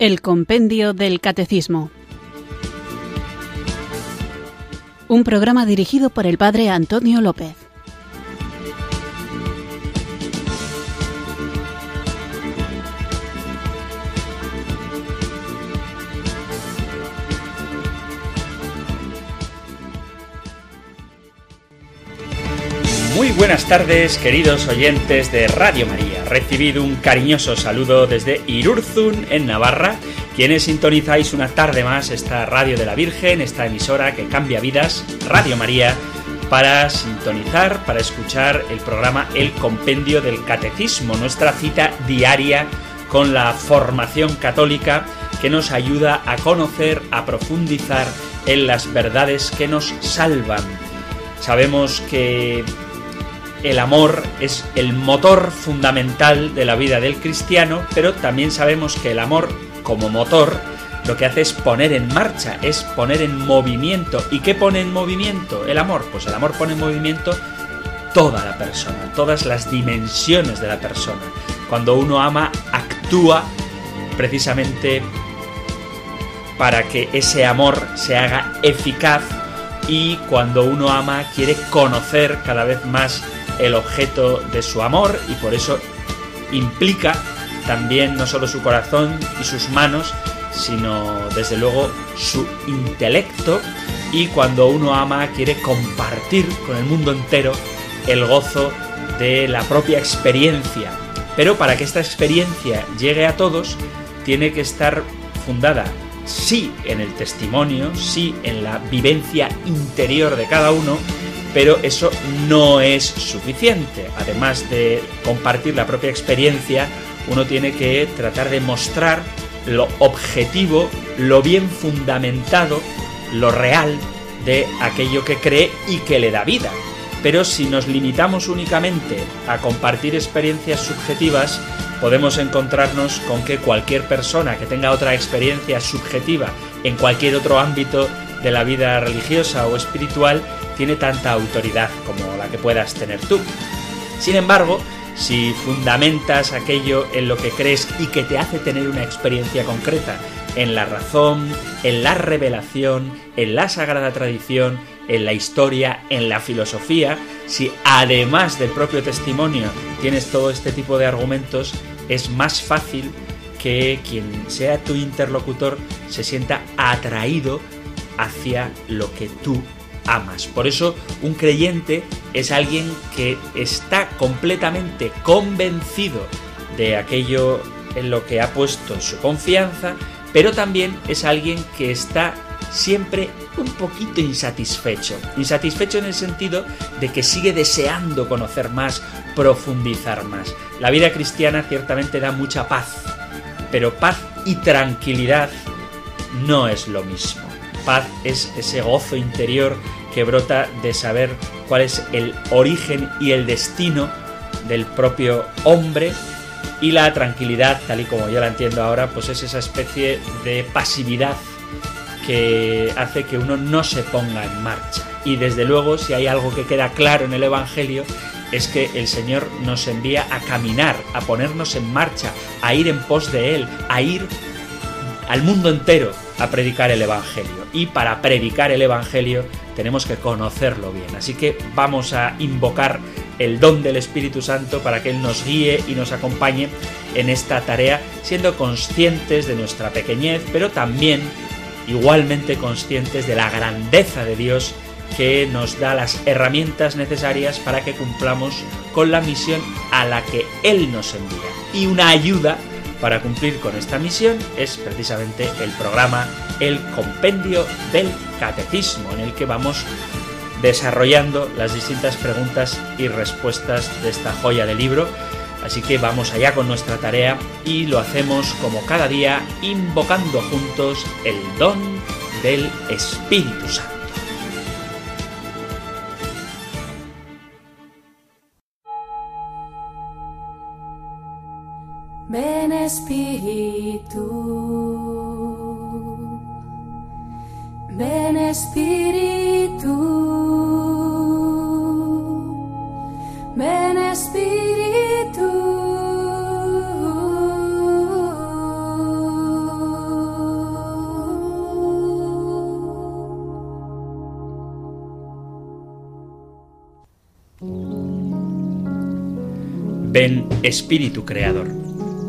El Compendio del Catecismo. Un programa dirigido por el Padre Antonio López. Muy buenas tardes, queridos oyentes de Radio María. Recibido un cariñoso saludo desde Irurzun, en Navarra, quienes sintonizáis una tarde más esta Radio de la Virgen, esta emisora que cambia vidas, Radio María, para sintonizar, para escuchar el programa El Compendio del Catecismo, nuestra cita diaria con la formación católica que nos ayuda a conocer, a profundizar en las verdades que nos salvan. Sabemos que el amor es el motor fundamental de la vida del cristiano, pero también sabemos que el amor como motor lo que hace es poner en marcha, es poner en movimiento. ¿Y qué pone en movimiento el amor? Pues el amor pone en movimiento toda la persona, todas las dimensiones de la persona. Cuando uno ama, actúa precisamente para que ese amor se haga eficaz y cuando uno ama quiere conocer cada vez más el objeto de su amor y por eso implica también no solo su corazón y sus manos, sino desde luego su intelecto y cuando uno ama quiere compartir con el mundo entero el gozo de la propia experiencia. Pero para que esta experiencia llegue a todos, tiene que estar fundada sí en el testimonio, sí en la vivencia interior de cada uno, pero eso no es suficiente. Además de compartir la propia experiencia, uno tiene que tratar de mostrar lo objetivo, lo bien fundamentado, lo real de aquello que cree y que le da vida. Pero si nos limitamos únicamente a compartir experiencias subjetivas, podemos encontrarnos con que cualquier persona que tenga otra experiencia subjetiva en cualquier otro ámbito de la vida religiosa o espiritual tiene tanta autoridad como la que puedas tener tú. Sin embargo, si fundamentas aquello en lo que crees y que te hace tener una experiencia concreta, en la razón, en la revelación, en la sagrada tradición, en la historia, en la filosofía, si además del propio testimonio tienes todo este tipo de argumentos, es más fácil que quien sea tu interlocutor se sienta atraído hacia lo que tú amas. Por eso un creyente es alguien que está completamente convencido de aquello en lo que ha puesto su confianza, pero también es alguien que está siempre un poquito insatisfecho. Insatisfecho en el sentido de que sigue deseando conocer más, profundizar más. La vida cristiana ciertamente da mucha paz, pero paz y tranquilidad no es lo mismo. Paz es ese gozo interior que brota de saber cuál es el origen y el destino del propio hombre y la tranquilidad, tal y como yo la entiendo ahora, pues es esa especie de pasividad que hace que uno no se ponga en marcha. Y desde luego, si hay algo que queda claro en el Evangelio, es que el Señor nos envía a caminar, a ponernos en marcha, a ir en pos de Él, a ir al mundo entero a predicar el Evangelio. Y para predicar el Evangelio tenemos que conocerlo bien. Así que vamos a invocar el don del Espíritu Santo para que Él nos guíe y nos acompañe en esta tarea, siendo conscientes de nuestra pequeñez, pero también igualmente conscientes de la grandeza de Dios que nos da las herramientas necesarias para que cumplamos con la misión a la que Él nos envía. Y una ayuda para cumplir con esta misión es precisamente el programa El Compendio del Catecismo, en el que vamos desarrollando las distintas preguntas y respuestas de esta joya de libro. Así que vamos allá con nuestra tarea y lo hacemos como cada día invocando juntos el don del Espíritu Santo. Espíritu. Ven Espíritu. Ven Espíritu. Ven Espíritu Creador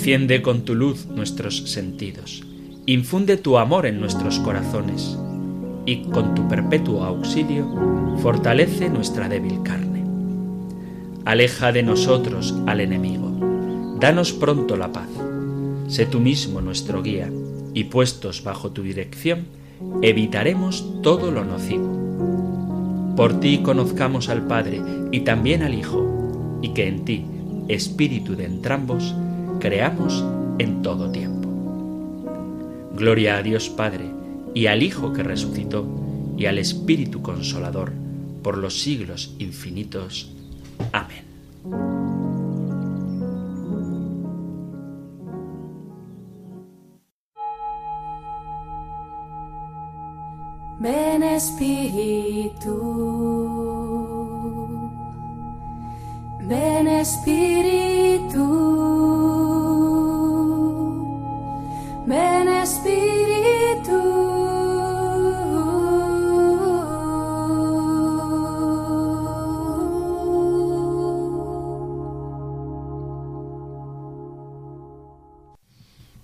Enciende con tu luz nuestros sentidos, infunde tu amor en nuestros corazones y con tu perpetuo auxilio fortalece nuestra débil carne. Aleja de nosotros al enemigo, danos pronto la paz. Sé tú mismo nuestro guía y puestos bajo tu dirección, evitaremos todo lo nocivo por ti conozcamos al Padre y también al Hijo, y que en ti, Espíritu de entrambos, creamos en todo tiempo. Gloria a Dios Padre, y al Hijo que resucitó, y al Espíritu Consolador, por los siglos infinitos. Amén. Ven Espíritu, ven Espíritu, ven Espíritu.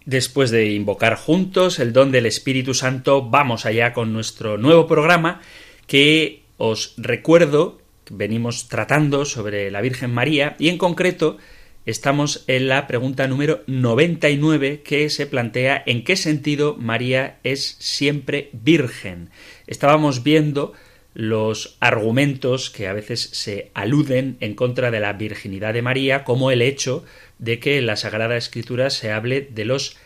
Después de invocar juntos el don del Espíritu Santo, vamos allá con nuestro nuevo programa que os recuerdo, venimos tratando sobre la Virgen María y en concreto estamos en la pregunta número 99 que se plantea en qué sentido María es siempre virgen. Estábamos viendo los argumentos que a veces se aluden en contra de la virginidad de María, como el hecho de que en la Sagrada Escritura se hable de los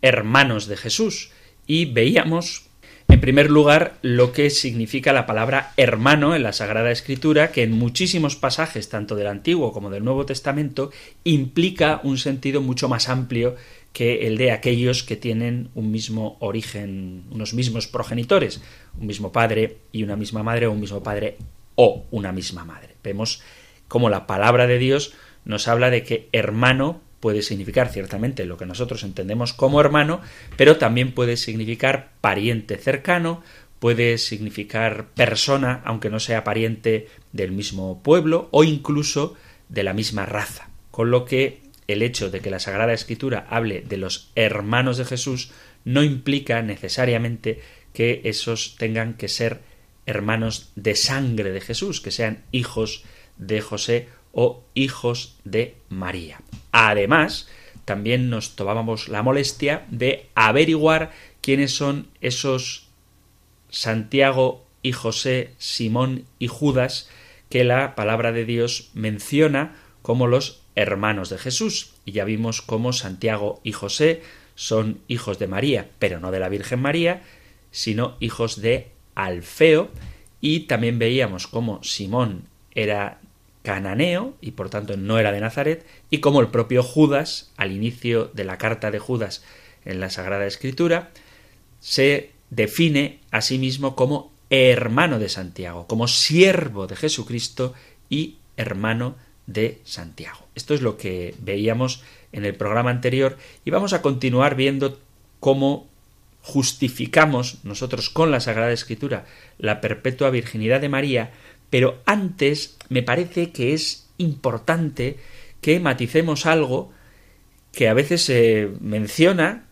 hermanos de Jesús. Y veíamos, en primer lugar, lo que significa la palabra hermano en la Sagrada Escritura, que en muchísimos pasajes, tanto del Antiguo como del Nuevo Testamento, implica un sentido mucho más amplio que el de aquellos que tienen un mismo origen, unos mismos progenitores, un mismo padre y una misma madre, o un mismo padre o una misma madre. Vemos cómo la palabra de Dios nos habla de que hermano puede significar ciertamente lo que nosotros entendemos como hermano, pero también puede significar pariente cercano, puede significar persona, aunque no sea pariente del mismo pueblo o incluso de la misma raza. Con lo que el hecho de que la Sagrada Escritura hable de los hermanos de Jesús no implica necesariamente que esos tengan que ser hermanos de sangre de Jesús, que sean hijos de José o hijos de María. Además, también nos tomábamos la molestia de averiguar quiénes son esos Santiago y José, Simón y Judas que la palabra de Dios menciona como los hermanos de Jesús. Y ya vimos cómo Santiago y José son hijos de María, pero no de la Virgen María, sino hijos de Alfeo. Y también veíamos cómo Simón era cananeo y por tanto no era de Nazaret, y como el propio Judas, al inicio de la carta de Judas en la Sagrada Escritura, se define a sí mismo como hermano de Santiago, como siervo de Jesucristo y hermano de Santiago. Esto es lo que veíamos en el programa anterior y vamos a continuar viendo cómo justificamos nosotros con la Sagrada Escritura la perpetua virginidad de María, pero antes me parece que es importante que maticemos algo que a veces se menciona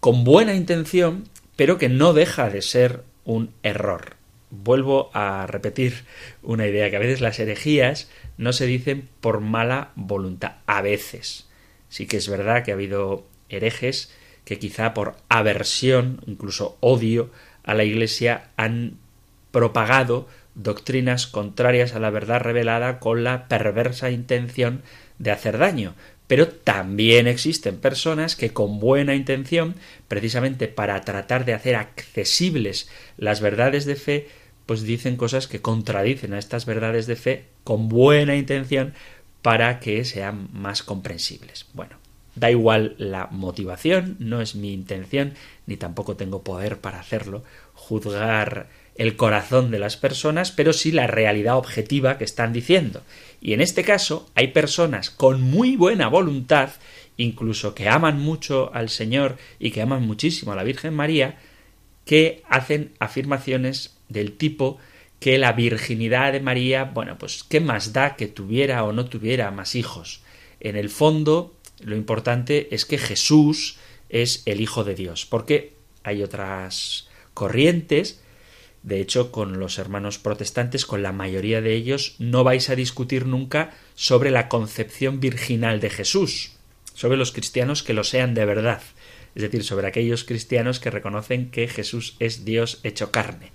con buena intención, pero que no deja de ser un error. Vuelvo a repetir una idea, que a veces las herejías no se dicen por mala voluntad, a veces. Sí que es verdad que ha habido herejes que quizá por aversión, incluso odio a la Iglesia, han propagado doctrinas contrarias a la verdad revelada con la perversa intención de hacer daño. Pero también existen personas que con buena intención, precisamente para tratar de hacer accesibles las verdades de fe, pues dicen cosas que contradicen a estas verdades de fe con buena intención para que sean más comprensibles. Bueno, da igual la motivación, no es mi intención, ni tampoco tengo poder para hacerlo, juzgar el corazón de las personas, pero sí la realidad objetiva que están diciendo. Y en este caso hay personas con muy buena voluntad, incluso que aman mucho al Señor y que aman muchísimo a la Virgen María, que hacen afirmaciones del tipo que la virginidad de María, bueno, pues qué más da que tuviera o no tuviera más hijos. En el fondo, lo importante es que Jesús es el Hijo de Dios, porque hay otras corrientes de hecho, con los hermanos protestantes, con la mayoría de ellos, no vais a discutir nunca sobre la concepción virginal de Jesús, sobre los cristianos que lo sean de verdad, es decir, sobre aquellos cristianos que reconocen que Jesús es Dios hecho carne.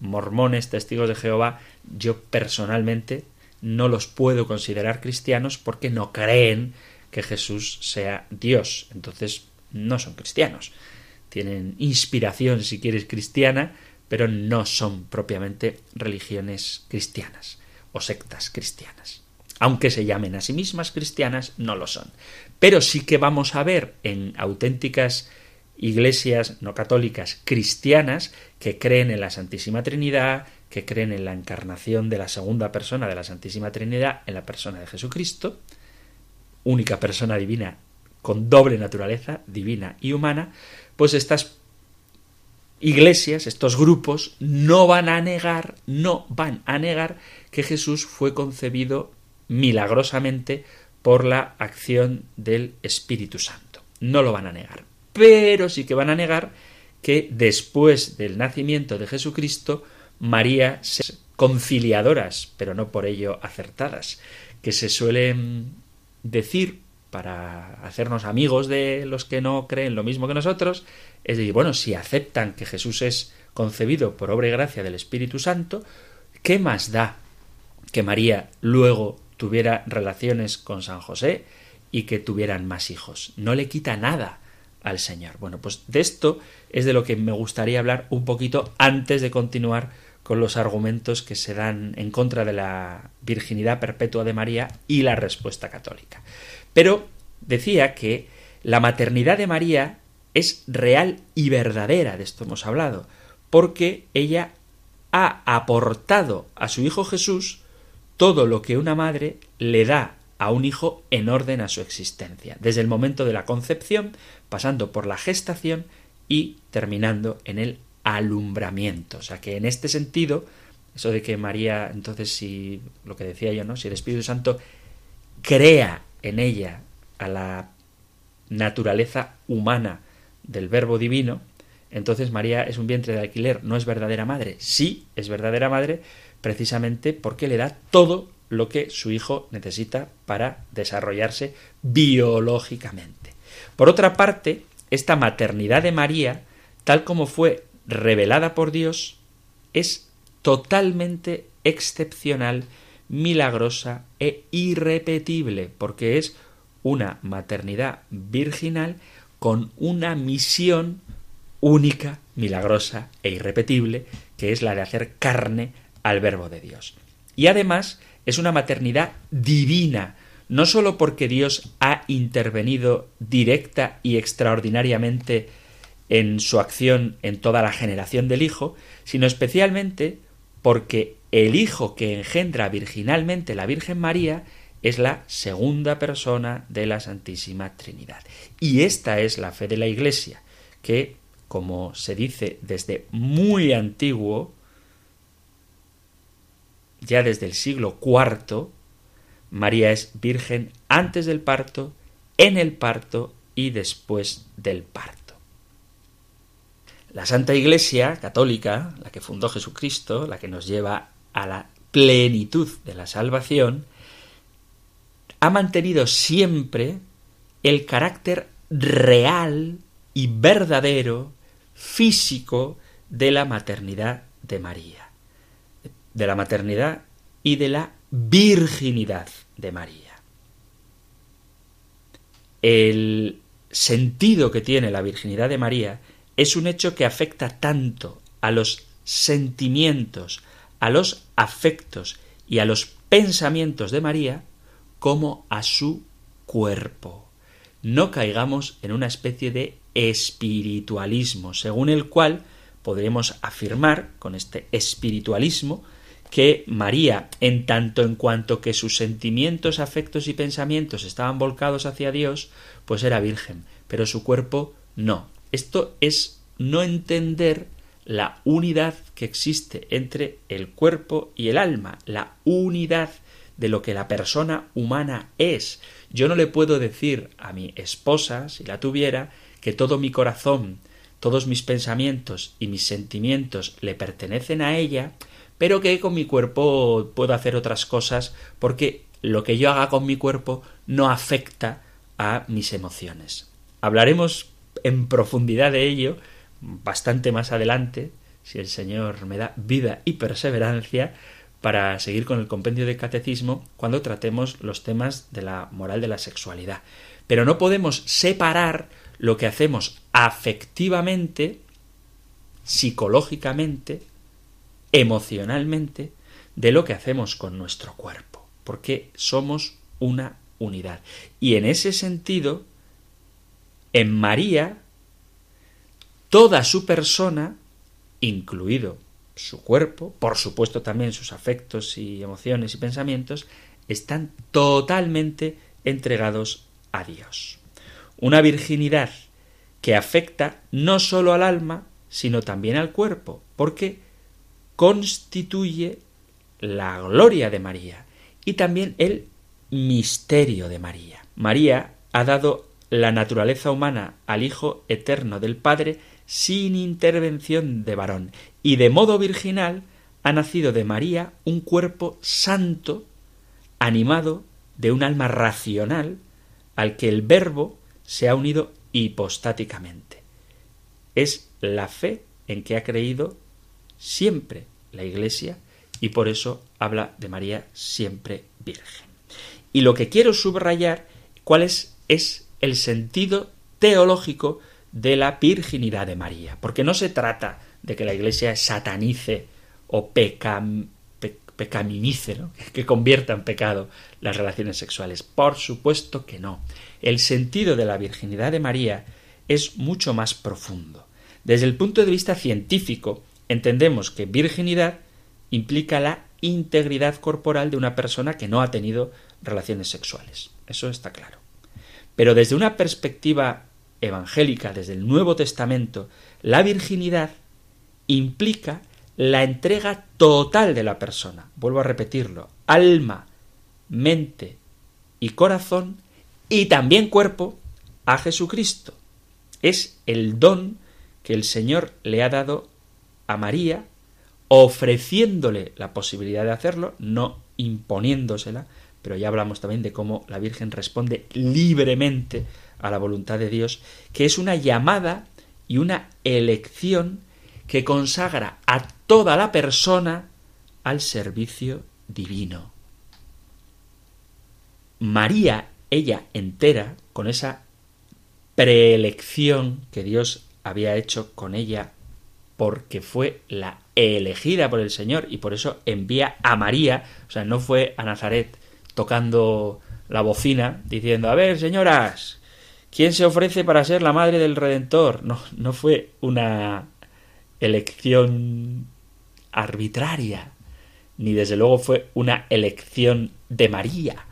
Mormones, testigos de Jehová, yo personalmente no los puedo considerar cristianos porque no creen que Jesús sea Dios. Entonces, no son cristianos. Tienen inspiración, si quieres, cristiana, pero no son propiamente religiones cristianas o sectas cristianas. Aunque se llamen a sí mismas cristianas, no lo son. Pero sí que vamos a ver en auténticas iglesias no católicas cristianas que creen en la Santísima Trinidad, que creen en la encarnación de la segunda persona de la Santísima Trinidad en la persona de Jesucristo, única persona divina con doble naturaleza, divina y humana, pues estas iglesias, estos grupos, no van a negar, no van a negar que Jesús fue concebido milagrosamente por la acción del Espíritu Santo. No lo van a negar. Pero sí que van a negar que después del nacimiento de Jesucristo, María se conciliadoras, pero no por ello acertadas, que se suelen decir para hacernos amigos de los que no creen lo mismo que nosotros, es decir, bueno, si aceptan que Jesús es concebido por obra y gracia del Espíritu Santo, ¿qué más da que María luego tuviera relaciones con San José y que tuvieran más hijos? No le quita nada al Señor. Bueno, pues de esto es de lo que me gustaría hablar un poquito antes de continuar con los argumentos que se dan en contra de la virginidad perpetua de María y la respuesta católica. Pero decía que la maternidad de María es real y verdadera, de esto hemos hablado, porque ella ha aportado a su hijo Jesús todo lo que una madre le da a un hijo en orden a su existencia, desde el momento de la concepción, pasando por la gestación y terminando en el alumbramiento. O sea que en este sentido, eso de que María, entonces, si lo que decía yo, ¿no? Si el Espíritu Santo crea en ella a la naturaleza humana del verbo divino, entonces María es un vientre de alquiler, no es verdadera madre. Sí, es verdadera madre precisamente porque le da todo lo que su hijo necesita para desarrollarse biológicamente. Por otra parte, esta maternidad de María, tal como fue revelada por Dios, es totalmente excepcional milagrosa e irrepetible, porque es una maternidad virginal con una misión única, milagrosa e irrepetible, que es la de hacer carne al verbo de Dios. Y además es una maternidad divina, no sólo porque Dios ha intervenido directa y extraordinariamente en su acción en toda la generación del Hijo, sino especialmente porque el Hijo que engendra virginalmente la Virgen María es la segunda persona de la Santísima Trinidad. Y esta es la fe de la Iglesia, que, como se dice desde muy antiguo, ya desde el siglo IV, María es virgen antes del parto, en el parto y después del parto. La Santa Iglesia católica, la que fundó Jesucristo, la que nos lleva a la plenitud de la salvación, ha mantenido siempre el carácter real y verdadero, físico, de la maternidad de María, de la maternidad y de la virginidad de María. El sentido que tiene la virginidad de María es un hecho que afecta tanto a los sentimientos, a los afectos y a los pensamientos de María como a su cuerpo. No caigamos en una especie de espiritualismo, según el cual podremos afirmar con este espiritualismo que María, en tanto en cuanto que sus sentimientos, afectos y pensamientos estaban volcados hacia Dios, pues era virgen, pero su cuerpo no. Esto es no entender la unidad que existe entre el cuerpo y el alma, la unidad de lo que la persona humana es. Yo no le puedo decir a mi esposa, si la tuviera, que todo mi corazón, todos mis pensamientos y mis sentimientos le pertenecen a ella, pero que con mi cuerpo puedo hacer otras cosas porque lo que yo haga con mi cuerpo no afecta a mis emociones. Hablaremos en profundidad de ello bastante más adelante, si el Señor me da vida y perseverancia, para seguir con el compendio de catecismo cuando tratemos los temas de la moral de la sexualidad. Pero no podemos separar lo que hacemos afectivamente, psicológicamente, emocionalmente, de lo que hacemos con nuestro cuerpo, porque somos una unidad. Y en ese sentido, en María, toda su persona, incluido su cuerpo, por supuesto también sus afectos y emociones y pensamientos, están totalmente entregados a Dios. Una virginidad que afecta no sólo al alma, sino también al cuerpo, porque constituye la gloria de María y también el misterio de María. María ha dado la naturaleza humana al Hijo eterno del Padre sin intervención de varón, y de modo virginal ha nacido de María un cuerpo santo, animado de un alma racional, al que el Verbo se ha unido hipostáticamente. Es la fe en que ha creído siempre la Iglesia y por eso habla de María siempre virgen. Y lo que quiero subrayar, cuál es, es el sentido teológico de la virginidad de María, porque no se trata de que la Iglesia satanice o pecaminice, que convierta en pecado las relaciones sexuales. Por supuesto que no. El sentido de la virginidad de María es mucho más profundo. Desde el punto de vista científico, entendemos que virginidad implica la integridad corporal de una persona que no ha tenido relaciones sexuales. Eso está claro. Pero desde una perspectiva evangélica, desde el Nuevo Testamento, la virginidad implica la entrega total de la persona. Vuelvo a repetirlo. Alma, mente y corazón y también cuerpo a Jesucristo. Es el don que el Señor le ha dado a María, ofreciéndole la posibilidad de hacerlo, no imponiéndosela, pero ya hablamos también de cómo la Virgen responde libremente a la voluntad de Dios, que es una llamada y una elección que consagra a toda la persona al servicio divino. María, ella entera, con esa preelección que Dios había hecho con ella porque fue la elegida por el Señor y por eso envía a María, o sea, no fue a Nazaret tocando la bocina diciendo, a ver, señoras, ¿Quién se ofrece para ser la madre del Redentor? No, no fue una elección arbitraria, ni desde luego fue una elección de María,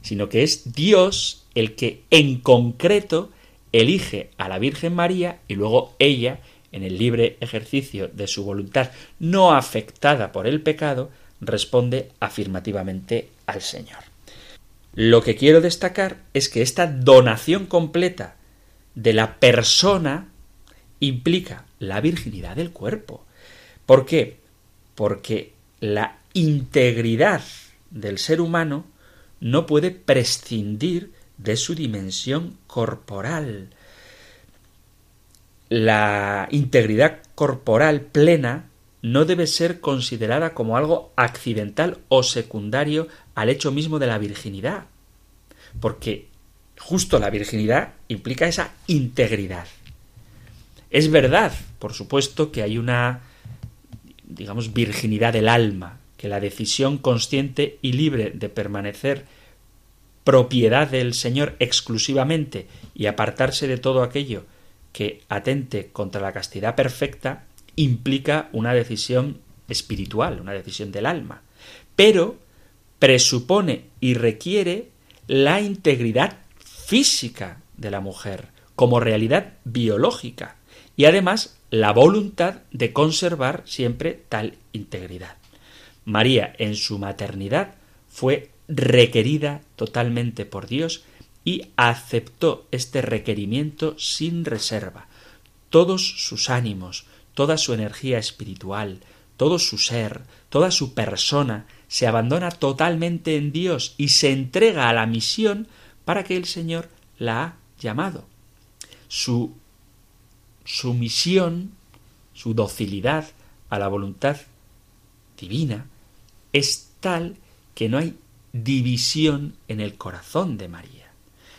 sino que es Dios el que en concreto elige a la Virgen María y luego ella, en el libre ejercicio de su voluntad no afectada por el pecado, responde afirmativamente al Señor. Lo que quiero destacar es que esta donación completa de la persona implica la virginidad del cuerpo. ¿Por qué? Porque la integridad del ser humano no puede prescindir de su dimensión corporal. La integridad corporal plena no debe ser considerada como algo accidental o secundario al hecho mismo de la virginidad, porque justo la virginidad implica esa integridad. Es verdad, por supuesto, que hay una digamos, virginidad del alma, que la decisión consciente y libre de permanecer propiedad del Señor exclusivamente y apartarse de todo aquello que atente contra la castidad perfecta implica una decisión espiritual, una decisión del alma. Pero presupone y requiere la integridad física de la mujer como realidad biológica y además la voluntad de conservar siempre tal integridad. María en su maternidad fue requerida totalmente por Dios y aceptó este requerimiento sin reserva. Todos sus ánimos, toda su energía espiritual, todo su ser, toda su persona se abandona totalmente en Dios y se entrega a la misión para que el Señor la ha llamado. Su sumisión, su docilidad a la voluntad divina es tal que no hay división en el corazón de María.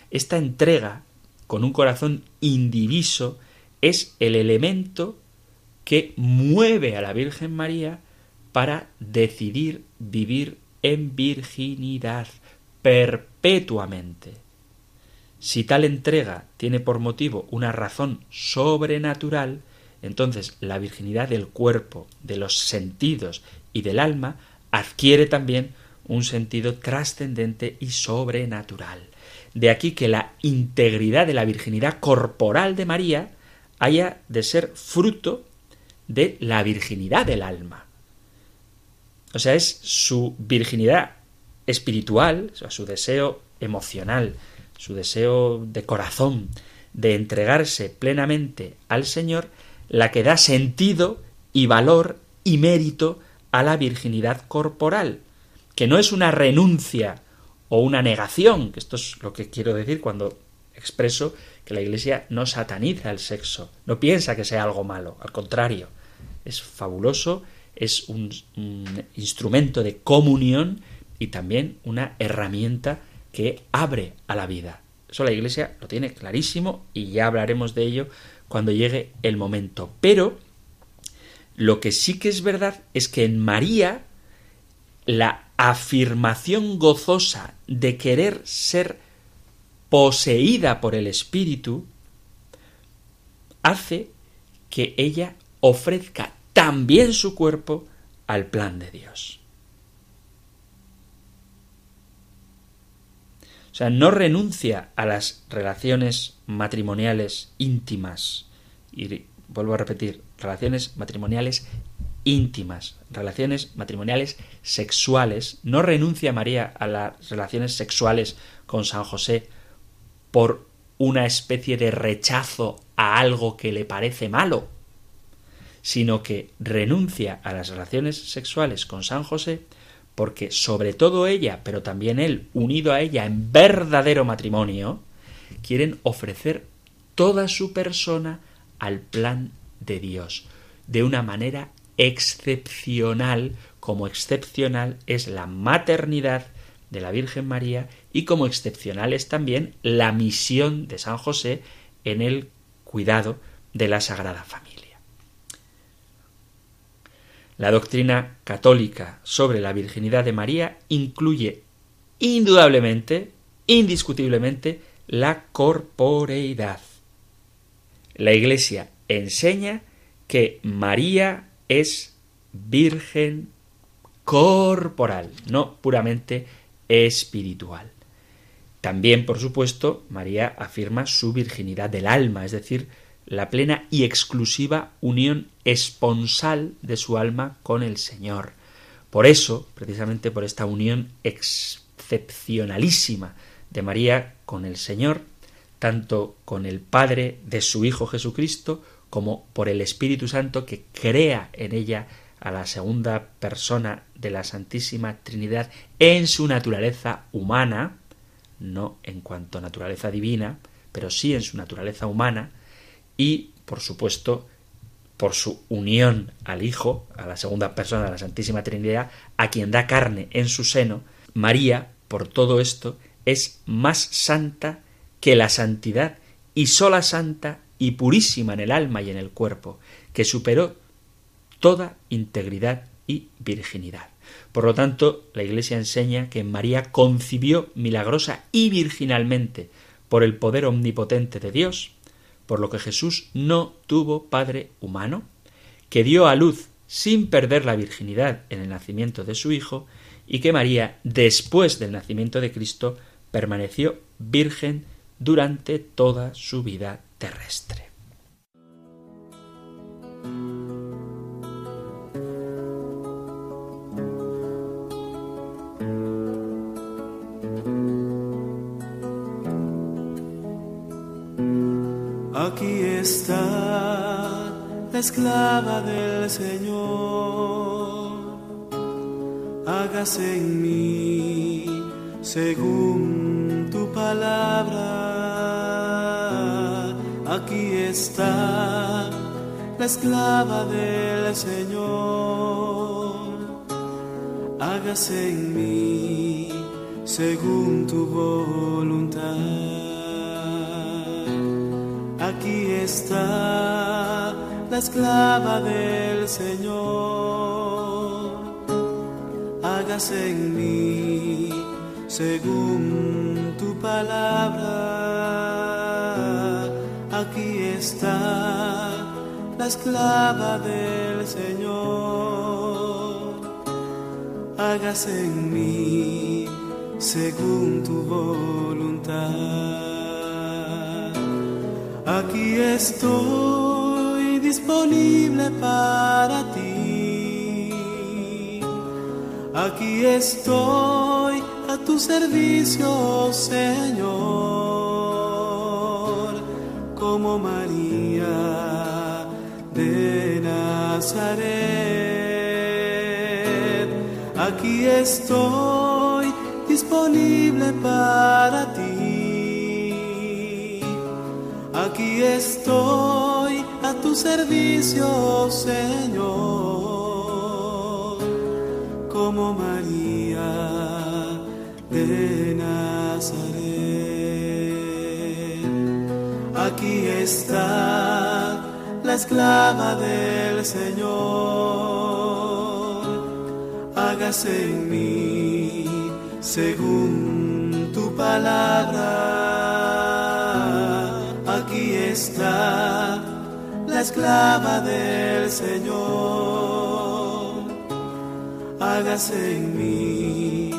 Esta entrega con un corazón indiviso es el elemento que mueve a la Virgen María para decidir vivir en virginidad perpetuamente. Si tal entrega tiene por motivo una razón sobrenatural, entonces la virginidad del cuerpo, de los sentidos y del alma adquiere también un sentido trascendente y sobrenatural. De aquí que la integridad de la virginidad corporal de María haya de ser fruto de la virginidad del alma. O sea, es su virginidad espiritual, o su deseo emocional, su deseo de corazón, de entregarse plenamente al Señor, la que da sentido y valor y mérito a la virginidad corporal, que no es una renuncia o una negación, que esto es lo que quiero decir cuando expreso que la Iglesia no sataniza el sexo, no piensa que sea algo malo, al contrario, es fabuloso, es un, instrumento de comunión y también una herramienta que abre a la vida. Eso la Iglesia lo tiene clarísimo y ya hablaremos de ello cuando llegue el momento. Pero lo que sí que es verdad es que en María la afirmación gozosa de querer ser poseída por el Espíritu hace que ella ofrezca también su cuerpo al plan de Dios. O sea, no renuncia a las relaciones matrimoniales íntimas. Y vuelvo a repetir, relaciones matrimoniales íntimas, relaciones matrimoniales sexuales. No renuncia María a las relaciones sexuales con San José por una especie de rechazo a algo que le parece malo, sino que renuncia a las relaciones sexuales con San José porque sobre todo ella, pero también él, unido a ella en verdadero matrimonio, quieren ofrecer toda su persona al plan de Dios, de una manera excepcional, como excepcional es la maternidad de la Virgen María y como excepcional es también la misión de San José en el cuidado de la Sagrada Familia. La doctrina católica sobre la virginidad de María incluye indudablemente, indiscutiblemente, la corporeidad. La Iglesia enseña que María es virgen corporal, no puramente espiritual. También, por supuesto, María afirma su virginidad del alma, es decir, la plena y exclusiva unión esponsal de su alma con el Señor. Por eso, precisamente por esta unión excepcionalísima de María con el Señor, tanto con el Padre de su Hijo Jesucristo, como por el Espíritu Santo que crea en ella a la segunda persona de la Santísima Trinidad en su naturaleza humana, no en cuanto a naturaleza divina, pero sí en su naturaleza humana, y, por supuesto, por su unión al Hijo, a la segunda persona de la Santísima Trinidad, a quien da carne en su seno, María, por todo esto, es más santa que la santidad y sola santa y purísima en el alma y en el cuerpo, que superó toda integridad y virginidad. Por lo tanto, la Iglesia enseña que María concibió milagrosa y virginalmente por el poder omnipotente de Dios, por lo que Jesús no tuvo padre humano, que dio a luz sin perder la virginidad en el nacimiento de su Hijo, y que María, después del nacimiento de Cristo, permaneció virgen durante toda su vida terrestre. Está la esclava del Señor, hágase en mí según tu palabra. Aquí está la esclava del Señor, hágase en mí según tu voluntad. Aquí está la esclava del Señor. Hágase en mí según tu palabra. Aquí está la esclava del Señor. Hágase en mí según tu voluntad. Aquí estoy disponible para ti. Aquí estoy a tu servicio, Señor, como María de Nazaret. Aquí estoy disponible para ti. Estoy a tu servicio, Señor, como María de Nazaret. Aquí está la esclava del Señor, hágase en mí según tu palabra está la esclava del Señor. Hágase en mí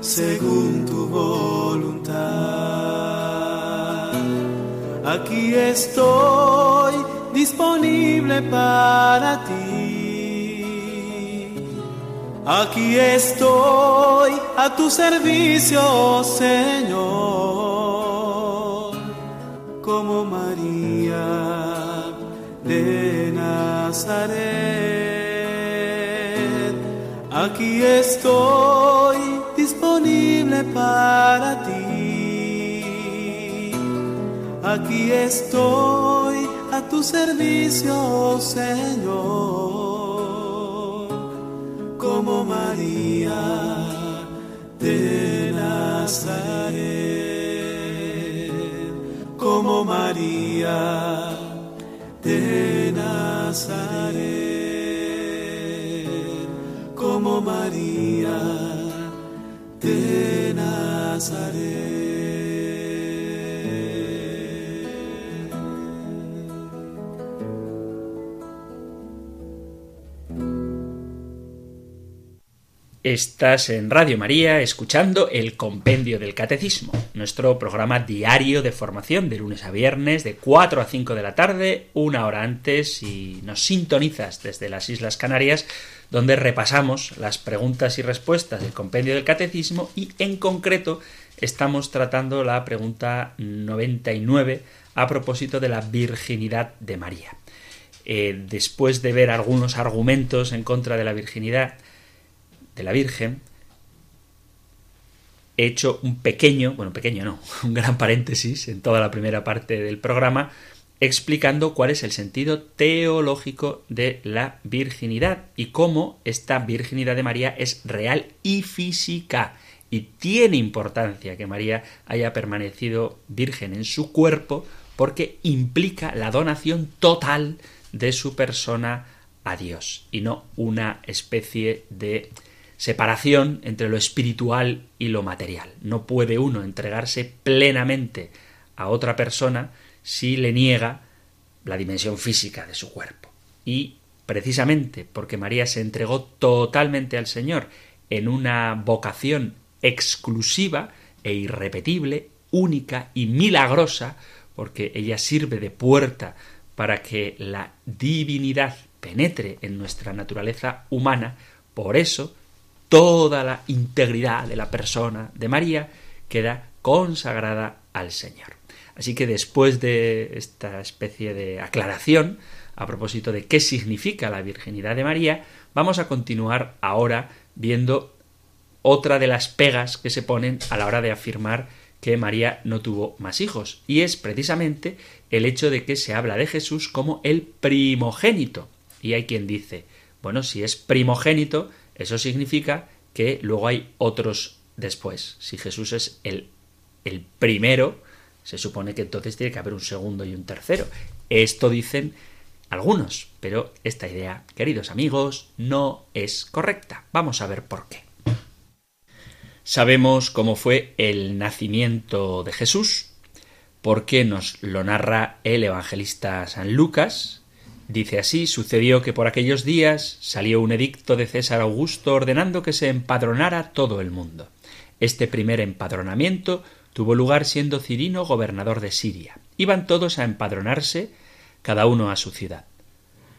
según tu voluntad. Aquí estoy disponible para ti. Aquí estoy a tu servicio, Señor Nazaret. Aquí estoy disponible para ti. Aquí estoy a tu servicio, Señor, como María de Nazaret como María de Nazaret, como María de Nazaret. Estás en Radio María escuchando el Compendio del Catecismo, nuestro programa diario de formación de lunes a viernes de 4 a 5 de la tarde, una hora antes, y nos sintonizas desde las Islas Canarias, donde repasamos las preguntas y respuestas del Compendio del Catecismo y en concreto estamos tratando la pregunta 99 a propósito de la virginidad de María. Eh, después de ver algunos argumentos en contra de la virginidad, de la Virgen, he hecho un pequeño, bueno, pequeño no, un gran paréntesis en toda la primera parte del programa, explicando cuál es el sentido teológico de la virginidad y cómo esta virginidad de María es real y física. Y tiene importancia que María haya permanecido virgen en su cuerpo porque implica la donación total de su persona a Dios y no una especie de separación entre lo espiritual y lo material. No puede uno entregarse plenamente a otra persona si le niega la dimensión física de su cuerpo. Y precisamente porque María se entregó totalmente al Señor en una vocación exclusiva e irrepetible, única y milagrosa, porque ella sirve de puerta para que la divinidad penetre en nuestra naturaleza humana, por eso toda la integridad de la persona de María queda consagrada al Señor. Así que después de esta especie de aclaración a propósito de qué significa la virginidad de María, vamos a continuar ahora viendo otra de las pegas que se ponen a la hora de afirmar que María no tuvo más hijos, y es precisamente el hecho de que se habla de Jesús como el primogénito. Y hay quien dice, bueno, si es primogénito, eso significa que luego hay otros después. Si Jesús es el, el primero, se supone que entonces tiene que haber un segundo y un tercero. Esto dicen algunos, pero esta idea, queridos amigos, no es correcta. Vamos a ver por qué. Sabemos cómo fue el nacimiento de Jesús, porque nos lo narra el evangelista San Lucas. Dice así, sucedió que por aquellos días salió un edicto de César Augusto ordenando que se empadronara todo el mundo. Este primer empadronamiento tuvo lugar siendo Cirino gobernador de Siria. Iban todos a empadronarse, cada uno a su ciudad.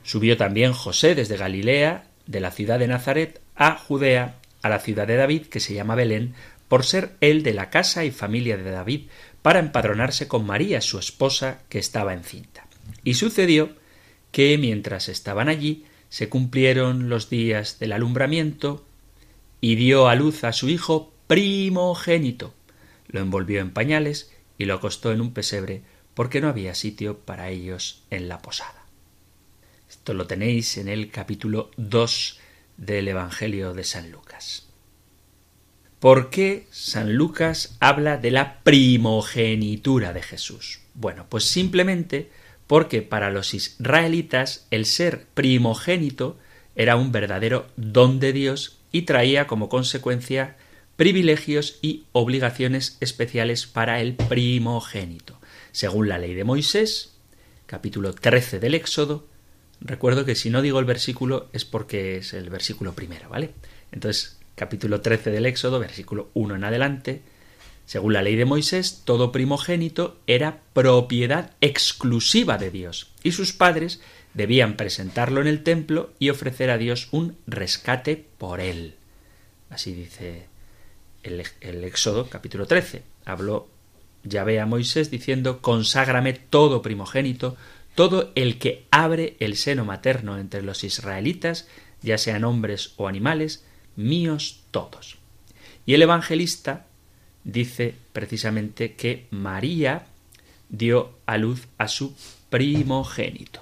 Subió también José desde Galilea, de la ciudad de Nazaret, a Judea, a la ciudad de David, que se llama Belén, por ser él de la casa y familia de David, para empadronarse con María, su esposa, que estaba encinta. Y sucedió que mientras estaban allí, se cumplieron los días del alumbramiento, y dio a luz a su hijo primogénito, lo envolvió en pañales y lo acostó en un pesebre porque no había sitio para ellos en la posada. Esto lo tenéis en el capítulo 2 del Evangelio de San Lucas. ¿Por qué San Lucas habla de la primogenitura de Jesús? Bueno, pues simplemente porque para los israelitas el ser primogénito era un verdadero don de Dios y traía como consecuencia privilegios y obligaciones especiales para el primogénito. Según la ley de Moisés, capítulo 13 del Éxodo, recuerdo que si no digo el versículo es porque es el versículo primero, ¿vale? Entonces, capítulo 13 del Éxodo, versículo 1 en adelante, según la ley de Moisés, todo primogénito era propiedad exclusiva de Dios, y sus padres debían presentarlo en el templo y ofrecer a Dios un rescate por él. Así dice el, Éxodo capítulo 13. Habló Yahvé a Moisés diciendo, conságrame todo primogénito, todo el que abre el seno materno entre los israelitas, ya sean hombres o animales, míos todos. Y el evangelista dice precisamente que María dio a luz a su primogénito.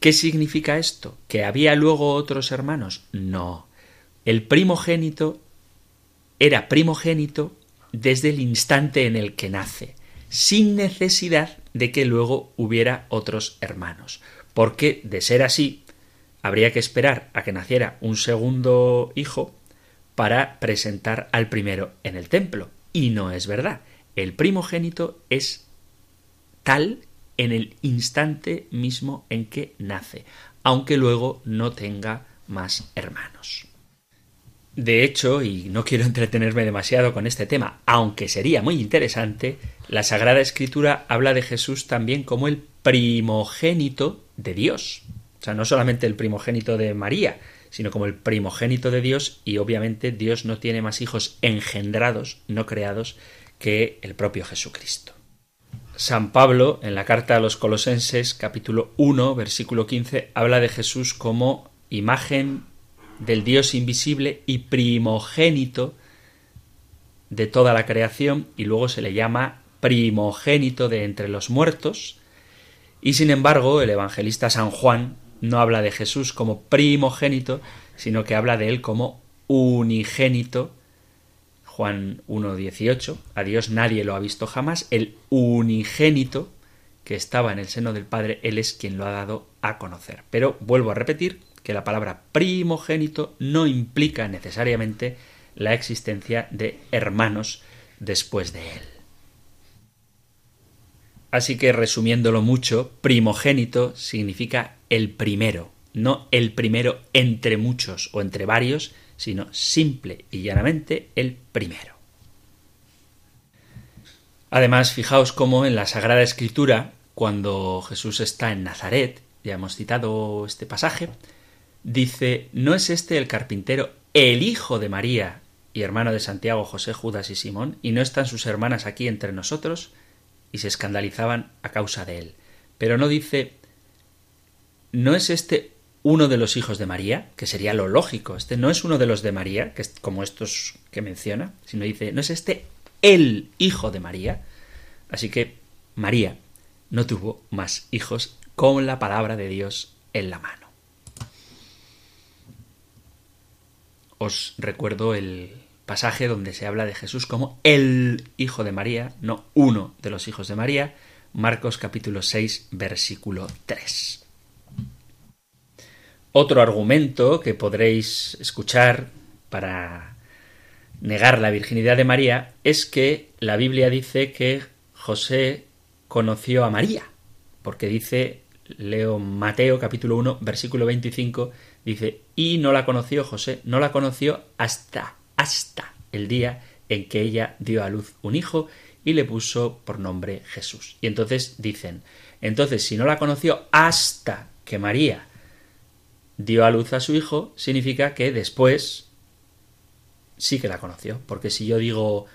¿Qué significa esto? ¿Que había luego otros hermanos? No el primogénito era primogénito desde el instante en el que nace, sin necesidad de que luego hubiera otros hermanos, porque de ser así, habría que esperar a que naciera un segundo hijo para presentar al primero en el templo. Y no es verdad. El primogénito es tal en el instante mismo en que nace, aunque luego no tenga más hermanos. De hecho, y no quiero entretenerme demasiado con este tema, aunque sería muy interesante, la Sagrada Escritura habla de Jesús también como el primogénito de Dios. O sea, no solamente el primogénito de María, sino como el primogénito de Dios, y obviamente Dios no tiene más hijos engendrados, no creados, que el propio Jesucristo. San Pablo, en la carta a los Colosenses, capítulo 1, versículo 15, habla de Jesús como imagen del Dios invisible y primogénito de toda la creación y luego se le llama primogénito de entre los muertos y sin embargo el evangelista San Juan no habla de Jesús como primogénito sino que habla de él como unigénito Juan 1.18 a Dios nadie lo ha visto jamás el unigénito que estaba en el seno del Padre, Él es quien lo ha dado a conocer. Pero vuelvo a repetir que la palabra primogénito no implica necesariamente la existencia de hermanos después de Él. Así que resumiéndolo mucho, primogénito significa el primero, no el primero entre muchos o entre varios, sino simple y llanamente el primero. Además, fijaos cómo en la Sagrada Escritura, cuando Jesús está en Nazaret, ya hemos citado este pasaje, dice, ¿no es este el carpintero, el hijo de María y hermano de Santiago, José, Judas y Simón, y no están sus hermanas aquí entre nosotros? Y se escandalizaban a causa de él. Pero no dice, ¿no es este uno de los hijos de María, que sería lo lógico. Este no es uno de los de María, que es como estos que menciona, sino dice, no es este el hijo de María. Así que María no tuvo más hijos con la palabra de Dios en la mano. Os recuerdo el pasaje donde se habla de Jesús como el hijo de María, no uno de los hijos de María, Marcos capítulo 6, versículo 3. Otro argumento que podréis escuchar para negar la virginidad de María es que la Biblia dice que José conoció a María, porque dice, leo Mateo capítulo 1, versículo 25, dice, y no la conoció José, no la conoció hasta, hasta el día en que ella dio a luz un hijo y le puso por nombre Jesús. Y entonces dicen, entonces si no la conoció hasta que María dio a luz a su hijo, significa que después sí que la conoció. Porque si yo digo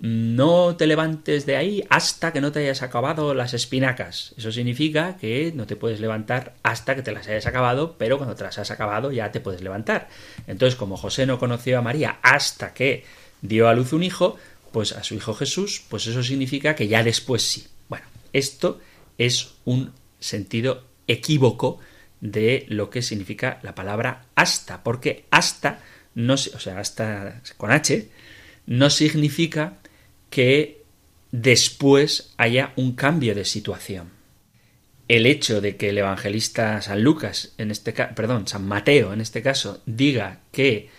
no te levantes de ahí hasta que no te hayas acabado las espinacas. Eso significa que no te puedes levantar hasta que te las hayas acabado, pero cuando te las has acabado ya te puedes levantar. Entonces, como José no conoció a María hasta que dio a luz un hijo, pues a su hijo Jesús, pues eso significa que ya después sí. Bueno, esto es un sentido equívoco de lo que significa la palabra hasta, porque hasta no, o sea, hasta con H, no significa que después haya un cambio de situación. El hecho de que el evangelista San Lucas, en este perdón, San Mateo en este caso, diga que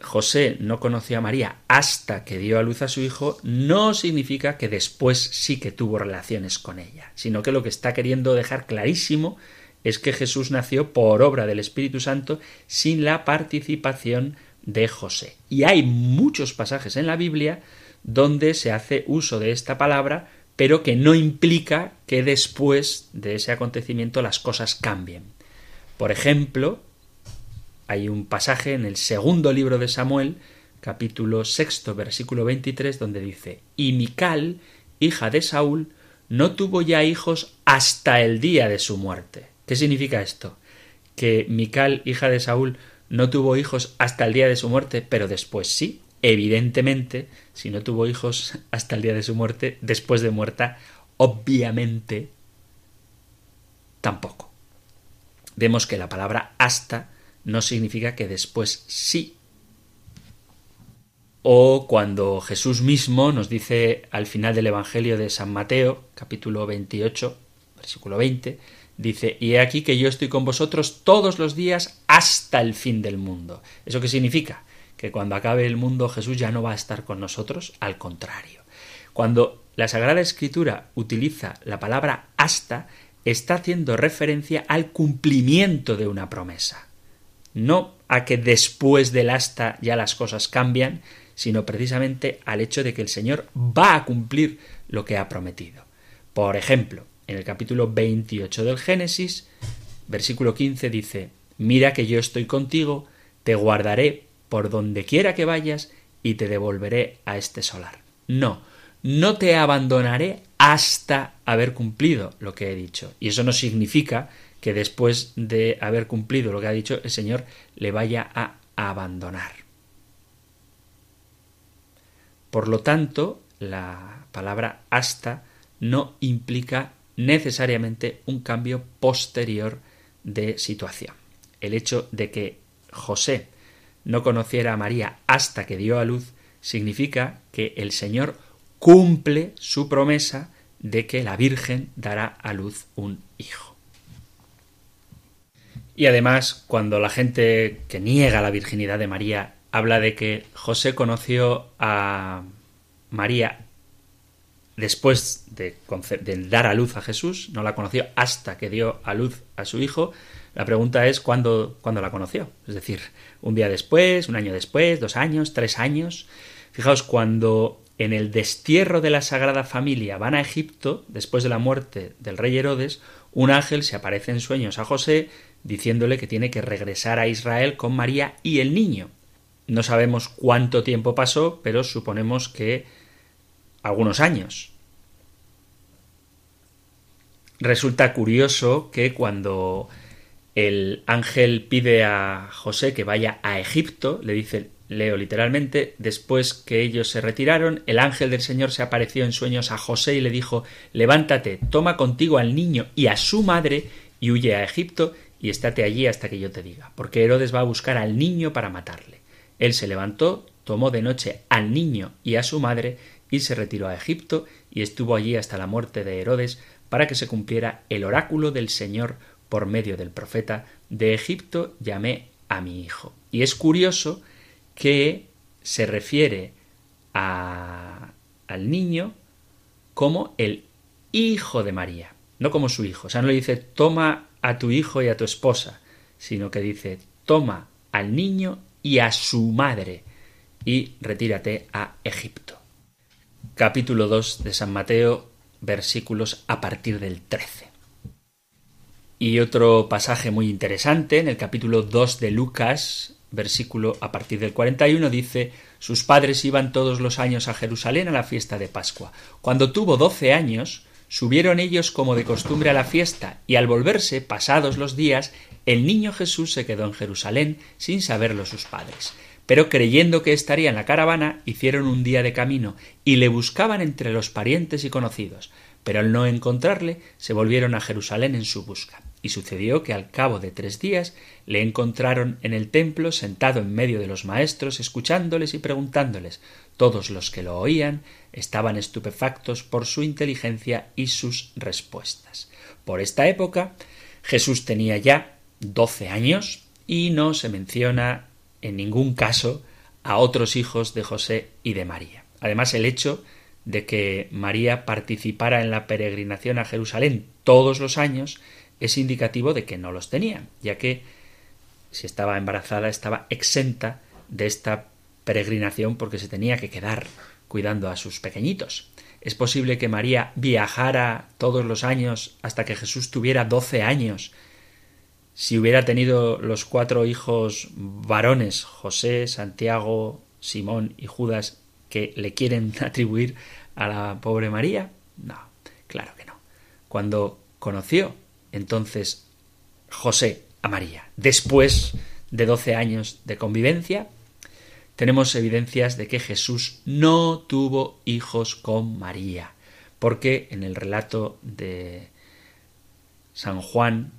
José no conoció a María hasta que dio a luz a su hijo, no significa que después sí que tuvo relaciones con ella, sino que lo que está queriendo dejar clarísimo es que Jesús nació por obra del Espíritu Santo sin la participación de José. Y hay muchos pasajes en la Biblia donde se hace uso de esta palabra, pero que no implica que después de ese acontecimiento las cosas cambien. Por ejemplo, hay un pasaje en el segundo libro de Samuel, capítulo sexto, versículo 23, donde dice, y Mical, hija de Saúl, no tuvo ya hijos hasta el día de su muerte. ¿Qué significa esto? Que Mical, hija de Saúl, no tuvo hijos hasta el día de su muerte, pero después sí. Evidentemente, si no tuvo hijos hasta el día de su muerte, después de muerta, obviamente tampoco. Vemos que la palabra hasta no significa que después sí. O cuando Jesús mismo nos dice al final del Evangelio de San Mateo, capítulo 28, versículo 20, Dice, y he aquí que yo estoy con vosotros todos los días hasta el fin del mundo. ¿Eso qué significa? Que cuando acabe el mundo Jesús ya no va a estar con nosotros, al contrario. Cuando la Sagrada Escritura utiliza la palabra hasta, está haciendo referencia al cumplimiento de una promesa. No a que después del hasta ya las cosas cambian, sino precisamente al hecho de que el Señor va a cumplir lo que ha prometido. Por ejemplo, en el capítulo 28 del Génesis, versículo 15 dice, Mira que yo estoy contigo, te guardaré por donde quiera que vayas y te devolveré a este solar. No, no te abandonaré hasta haber cumplido lo que he dicho. Y eso no significa que después de haber cumplido lo que ha dicho el Señor le vaya a abandonar. Por lo tanto, la palabra hasta no implica necesariamente un cambio posterior de situación. El hecho de que José no conociera a María hasta que dio a luz significa que el Señor cumple su promesa de que la Virgen dará a luz un hijo. Y además, cuando la gente que niega la virginidad de María habla de que José conoció a María después de, dar a luz a Jesús, no la conoció hasta que dio a luz a su hijo, la pregunta es ¿cuándo, ¿cuándo, la conoció. Es decir, un día después, un año después, dos años, tres años. Fijaos, cuando en el destierro de la Sagrada Familia van a Egipto, después de la muerte del rey Herodes, un ángel se aparece en sueños a José diciéndole que tiene que regresar a Israel con María y el niño. No sabemos cuánto tiempo pasó, pero suponemos que algunos años. Resulta curioso que cuando el ángel pide a José que vaya a Egipto, le dice, leo literalmente, después que ellos se retiraron, el ángel del Señor se apareció en sueños a José y le dijo, levántate, toma contigo al niño y a su madre y huye a Egipto y estate allí hasta que yo te diga, porque Herodes va a buscar al niño para matarle. Él se levantó, tomó de noche al niño y a su madre y se retiró a Egipto y estuvo allí hasta la muerte de Herodes para que se cumpliera el oráculo del Señor por medio del profeta de Egipto llamé a mi hijo. Y es curioso que se refiere a, al niño como el hijo de María, no como su hijo. O sea, no le dice toma a tu hijo y a tu esposa, sino que dice toma al niño y a su madre y retírate a Egipto. Capítulo 2 de San Mateo, versículos a partir del 13. Y otro pasaje muy interesante en el capítulo 2 de Lucas, versículo a partir del 41, dice Sus padres iban todos los años a Jerusalén a la fiesta de Pascua. Cuando tuvo doce años, subieron ellos como de costumbre a la fiesta, y al volverse, pasados los días, el niño Jesús se quedó en Jerusalén sin saberlo sus padres. Pero creyendo que estaría en la caravana, hicieron un día de camino y le buscaban entre los parientes y conocidos. Pero al no encontrarle, se volvieron a Jerusalén en su busca. Y sucedió que al cabo de tres días le encontraron en el templo sentado en medio de los maestros, escuchándoles y preguntándoles. Todos los que lo oían estaban estupefactos por su inteligencia y sus respuestas. Por esta época Jesús tenía ya doce años y no se menciona en ningún caso a otros hijos de José y de María. Además, el hecho de que María participara en la peregrinación a Jerusalén todos los años es indicativo de que no los tenía, ya que si estaba embarazada estaba exenta de esta peregrinación porque se tenía que quedar cuidando a sus pequeñitos. Es posible que María viajara todos los años hasta que Jesús tuviera doce años si hubiera tenido los cuatro hijos varones, José, Santiago, Simón y Judas, que le quieren atribuir a la pobre María? No, claro que no. Cuando conoció entonces José a María, después de doce años de convivencia, tenemos evidencias de que Jesús no tuvo hijos con María, porque en el relato de San Juan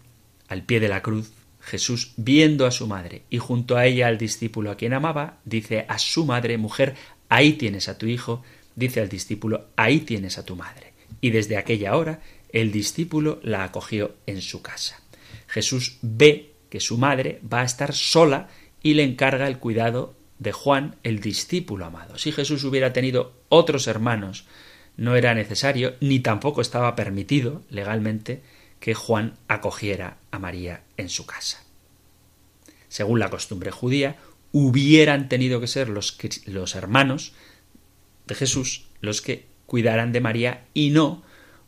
al pie de la cruz, Jesús, viendo a su madre y junto a ella al discípulo a quien amaba, dice a su madre, mujer, ahí tienes a tu hijo, dice al discípulo, ahí tienes a tu madre. Y desde aquella hora el discípulo la acogió en su casa. Jesús ve que su madre va a estar sola y le encarga el cuidado de Juan, el discípulo amado. Si Jesús hubiera tenido otros hermanos, no era necesario, ni tampoco estaba permitido legalmente, que Juan acogiera a María en su casa. Según la costumbre judía, hubieran tenido que ser los, los hermanos de Jesús los que cuidaran de María y no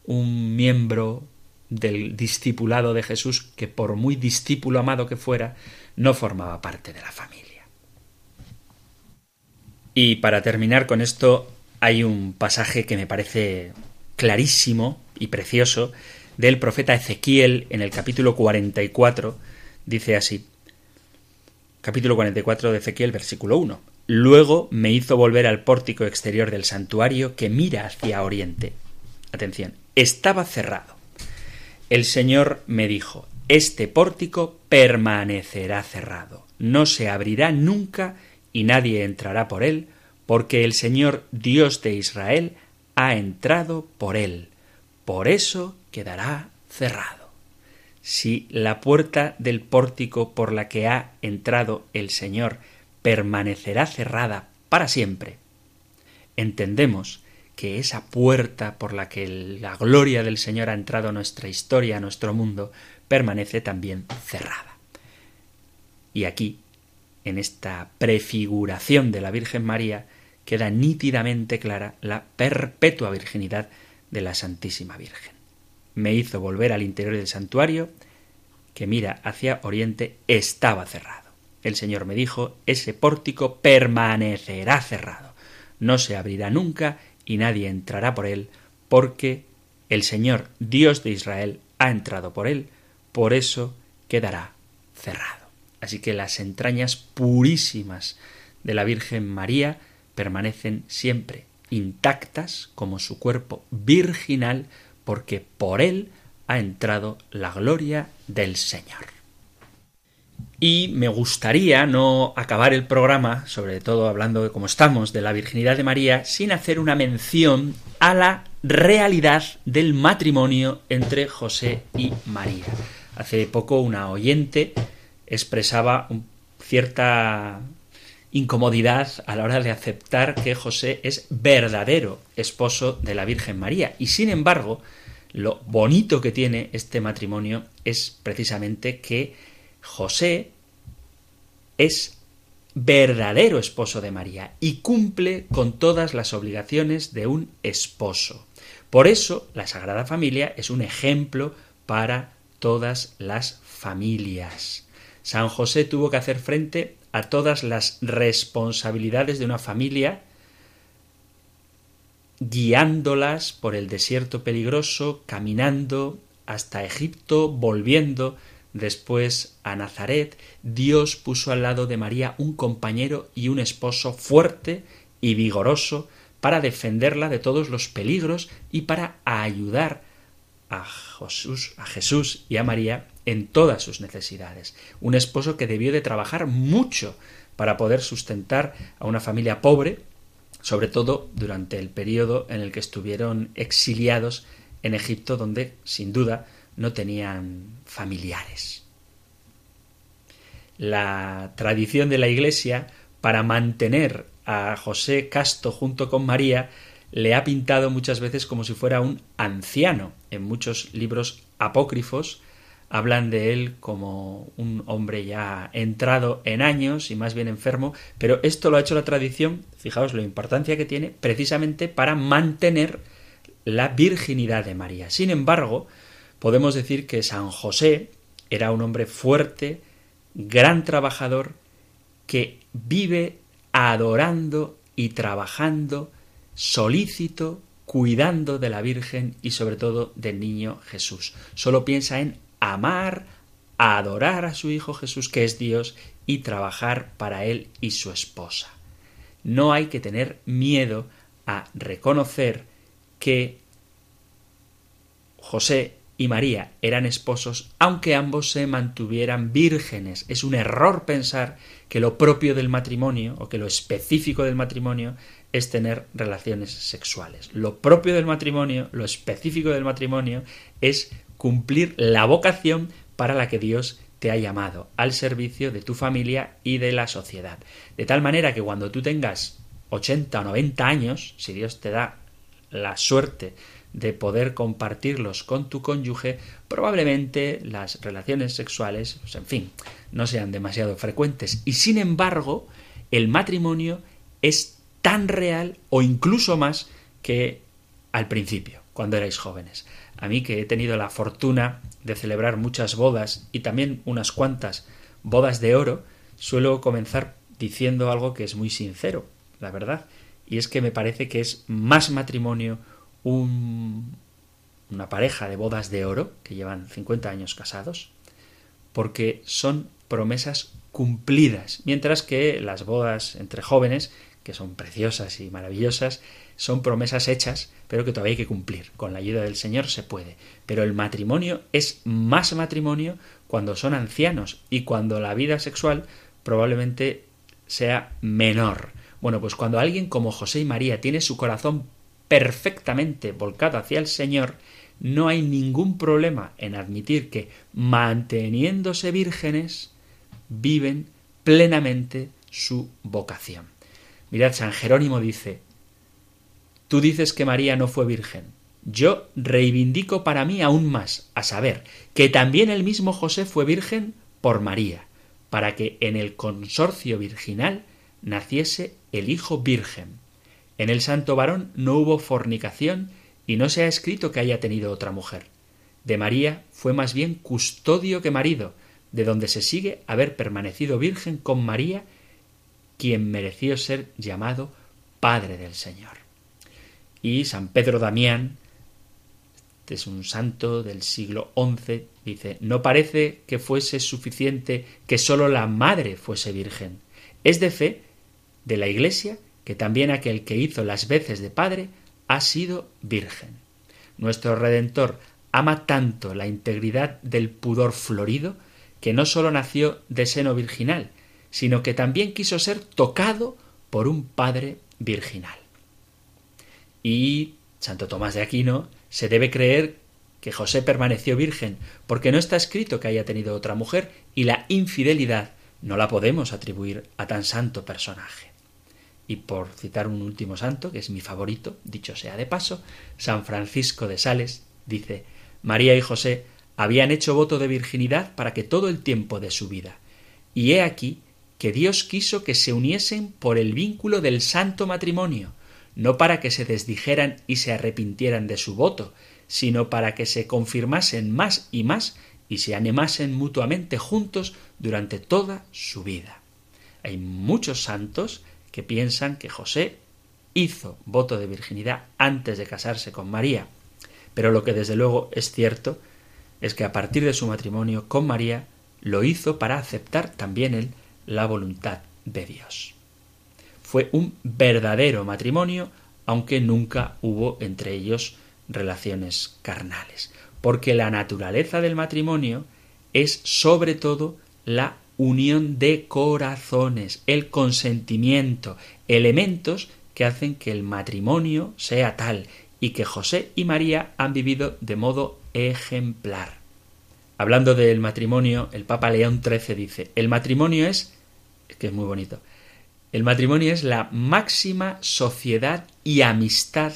un miembro del discipulado de Jesús que por muy discípulo amado que fuera, no formaba parte de la familia. Y para terminar con esto, hay un pasaje que me parece clarísimo y precioso del profeta Ezequiel en el capítulo 44 dice así. Capítulo 44 de Ezequiel, versículo 1. Luego me hizo volver al pórtico exterior del santuario que mira hacia oriente. Atención, estaba cerrado. El Señor me dijo, este pórtico permanecerá cerrado, no se abrirá nunca y nadie entrará por él, porque el Señor Dios de Israel ha entrado por él por eso quedará cerrado. Si la puerta del pórtico por la que ha entrado el Señor permanecerá cerrada para siempre, entendemos que esa puerta por la que la gloria del Señor ha entrado a nuestra historia, a nuestro mundo, permanece también cerrada. Y aquí, en esta prefiguración de la Virgen María, queda nítidamente clara la perpetua virginidad de la Santísima Virgen. Me hizo volver al interior del santuario, que mira hacia oriente, estaba cerrado. El Señor me dijo, ese pórtico permanecerá cerrado, no se abrirá nunca y nadie entrará por él, porque el Señor Dios de Israel ha entrado por él, por eso quedará cerrado. Así que las entrañas purísimas de la Virgen María permanecen siempre intactas como su cuerpo virginal, porque por él ha entrado la gloria del Señor. Y me gustaría no acabar el programa, sobre todo hablando de cómo estamos, de la Virginidad de María, sin hacer una mención a la realidad del matrimonio entre José y María. Hace poco una oyente expresaba cierta incomodidad a la hora de aceptar que José es verdadero esposo de la Virgen María. Y sin embargo, lo bonito que tiene este matrimonio es precisamente que José es verdadero esposo de María y cumple con todas las obligaciones de un esposo. Por eso la Sagrada Familia es un ejemplo para todas las familias. San José tuvo que hacer frente a todas las responsabilidades de una familia, guiándolas por el desierto peligroso, caminando hasta Egipto, volviendo después a Nazaret, Dios puso al lado de María un compañero y un esposo fuerte y vigoroso para defenderla de todos los peligros y para ayudar a Jesús, a Jesús y a María en todas sus necesidades. Un esposo que debió de trabajar mucho para poder sustentar a una familia pobre, sobre todo durante el periodo en el que estuvieron exiliados en Egipto, donde sin duda no tenían familiares. La tradición de la Iglesia para mantener a José casto junto con María le ha pintado muchas veces como si fuera un anciano. En muchos libros apócrifos hablan de él como un hombre ya entrado en años y más bien enfermo, pero esto lo ha hecho la tradición, fijaos la importancia que tiene, precisamente para mantener la virginidad de María. Sin embargo, podemos decir que San José era un hombre fuerte, gran trabajador, que vive adorando y trabajando, solícito, cuidando de la Virgen y sobre todo del niño Jesús. Solo piensa en amar, adorar a su Hijo Jesús, que es Dios, y trabajar para Él y su esposa. No hay que tener miedo a reconocer que José y María eran esposos, aunque ambos se mantuvieran vírgenes. Es un error pensar que lo propio del matrimonio o que lo específico del matrimonio es tener relaciones sexuales. Lo propio del matrimonio, lo específico del matrimonio es cumplir la vocación para la que Dios te ha llamado, al servicio de tu familia y de la sociedad. De tal manera que cuando tú tengas 80 o 90 años, si Dios te da la suerte de poder compartirlos con tu cónyuge, probablemente las relaciones sexuales, pues, en fin, no sean demasiado frecuentes. Y sin embargo, el matrimonio es tan real o incluso más que al principio, cuando erais jóvenes. A mí que he tenido la fortuna de celebrar muchas bodas y también unas cuantas bodas de oro, suelo comenzar diciendo algo que es muy sincero, la verdad, y es que me parece que es más matrimonio un, una pareja de bodas de oro que llevan 50 años casados, porque son promesas cumplidas, mientras que las bodas entre jóvenes, que son preciosas y maravillosas, son promesas hechas, pero que todavía hay que cumplir. Con la ayuda del Señor se puede. Pero el matrimonio es más matrimonio cuando son ancianos y cuando la vida sexual probablemente sea menor. Bueno, pues cuando alguien como José y María tiene su corazón perfectamente volcado hacia el Señor, no hay ningún problema en admitir que, manteniéndose vírgenes, viven plenamente su vocación. Mirad, San Jerónimo dice, tú dices que María no fue virgen. Yo reivindico para mí aún más, a saber, que también el mismo José fue virgen por María, para que en el consorcio virginal naciese el Hijo Virgen. En el santo varón no hubo fornicación y no se ha escrito que haya tenido otra mujer. De María fue más bien custodio que marido, de donde se sigue haber permanecido virgen con María, quien mereció ser llamado Padre del Señor. Y San Pedro Damián, este es un santo del siglo XI, dice, no parece que fuese suficiente que sólo la madre fuese virgen. Es de fe de la Iglesia que también aquel que hizo las veces de padre ha sido virgen. Nuestro Redentor ama tanto la integridad del pudor florido que no sólo nació de seno virginal, sino que también quiso ser tocado por un padre virginal. Y Santo Tomás de Aquino se debe creer que José permaneció virgen, porque no está escrito que haya tenido otra mujer, y la infidelidad no la podemos atribuir a tan santo personaje. Y por citar un último santo, que es mi favorito, dicho sea de paso, San Francisco de Sales dice María y José habían hecho voto de virginidad para que todo el tiempo de su vida. Y he aquí que Dios quiso que se uniesen por el vínculo del santo matrimonio, no para que se desdijeran y se arrepintieran de su voto, sino para que se confirmasen más y más y se animasen mutuamente juntos durante toda su vida. Hay muchos santos que piensan que José hizo voto de virginidad antes de casarse con María. Pero lo que desde luego es cierto es que a partir de su matrimonio con María lo hizo para aceptar también él la voluntad de Dios. Fue un verdadero matrimonio, aunque nunca hubo entre ellos relaciones carnales, porque la naturaleza del matrimonio es sobre todo la unión de corazones, el consentimiento, elementos que hacen que el matrimonio sea tal y que José y María han vivido de modo ejemplar. Hablando del matrimonio, el Papa León XIII dice, el matrimonio es, que es muy bonito, el matrimonio es la máxima sociedad y amistad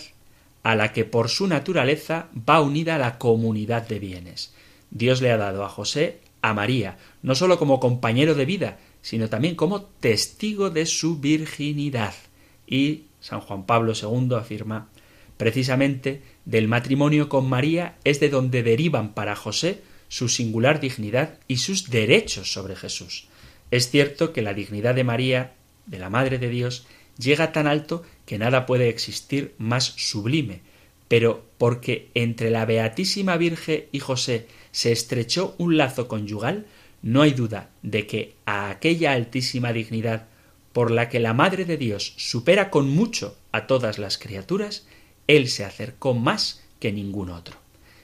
a la que por su naturaleza va unida la comunidad de bienes. Dios le ha dado a José a María, no sólo como compañero de vida, sino también como testigo de su virginidad. Y San Juan Pablo II afirma precisamente del matrimonio con María es de donde derivan para José su singular dignidad y sus derechos sobre Jesús. Es cierto que la dignidad de María, de la Madre de Dios, llega tan alto que nada puede existir más sublime, pero porque entre la Beatísima Virgen y José se estrechó un lazo conyugal, no hay duda de que a aquella altísima dignidad por la que la Madre de Dios supera con mucho a todas las criaturas, él se acercó más que ningún otro.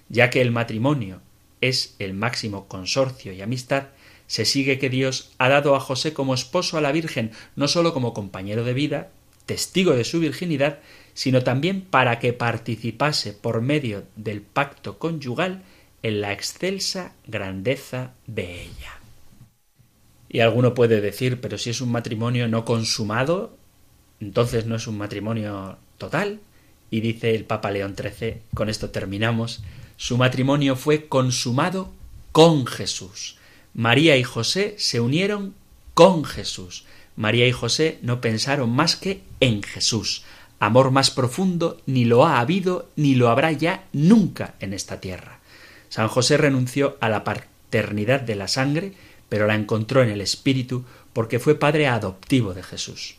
Ya que el matrimonio es el máximo consorcio y amistad, se sigue que Dios ha dado a José como esposo a la Virgen, no sólo como compañero de vida, testigo de su virginidad, sino también para que participase por medio del pacto conyugal en la excelsa grandeza de ella. Y alguno puede decir, pero si es un matrimonio no consumado, entonces no es un matrimonio total. Y dice el Papa León XIII, con esto terminamos, su matrimonio fue consumado con Jesús. María y José se unieron con Jesús. María y José no pensaron más que en Jesús. Amor más profundo ni lo ha habido ni lo habrá ya nunca en esta tierra. San José renunció a la paternidad de la sangre, pero la encontró en el Espíritu porque fue padre adoptivo de Jesús.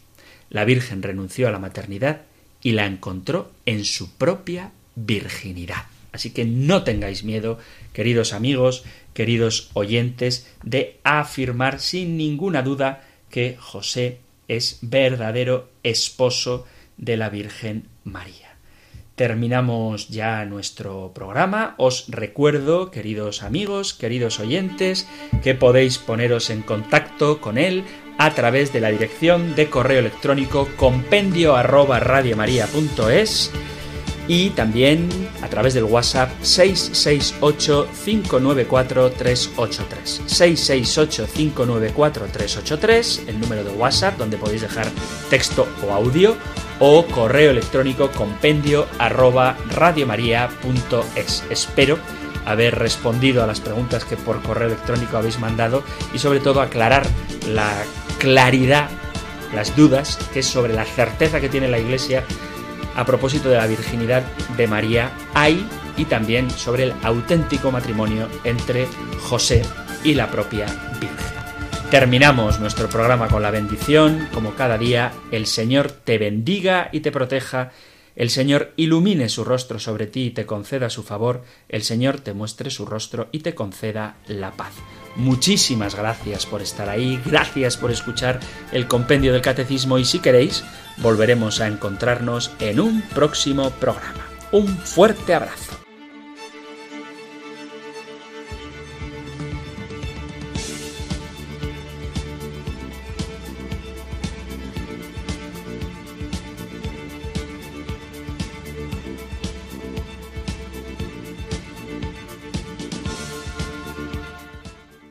La Virgen renunció a la maternidad y la encontró en su propia virginidad. Así que no tengáis miedo, queridos amigos, queridos oyentes, de afirmar sin ninguna duda que José es verdadero esposo de la Virgen María. Terminamos ya nuestro programa. Os recuerdo, queridos amigos, queridos oyentes, que podéis poneros en contacto con él a través de la dirección de correo electrónico compendio y también a través del WhatsApp 668-594-383. 668-594-383, el número de WhatsApp donde podéis dejar texto o audio o correo electrónico compendio arroba. Espero haber respondido a las preguntas que por correo electrónico habéis mandado y sobre todo aclarar la claridad, las dudas que sobre la certeza que tiene la Iglesia a propósito de la virginidad de María hay y también sobre el auténtico matrimonio entre José y la propia Virgen. Terminamos nuestro programa con la bendición, como cada día, el Señor te bendiga y te proteja, el Señor ilumine su rostro sobre ti y te conceda su favor, el Señor te muestre su rostro y te conceda la paz. Muchísimas gracias por estar ahí, gracias por escuchar el compendio del catecismo y si queréis, volveremos a encontrarnos en un próximo programa. Un fuerte abrazo.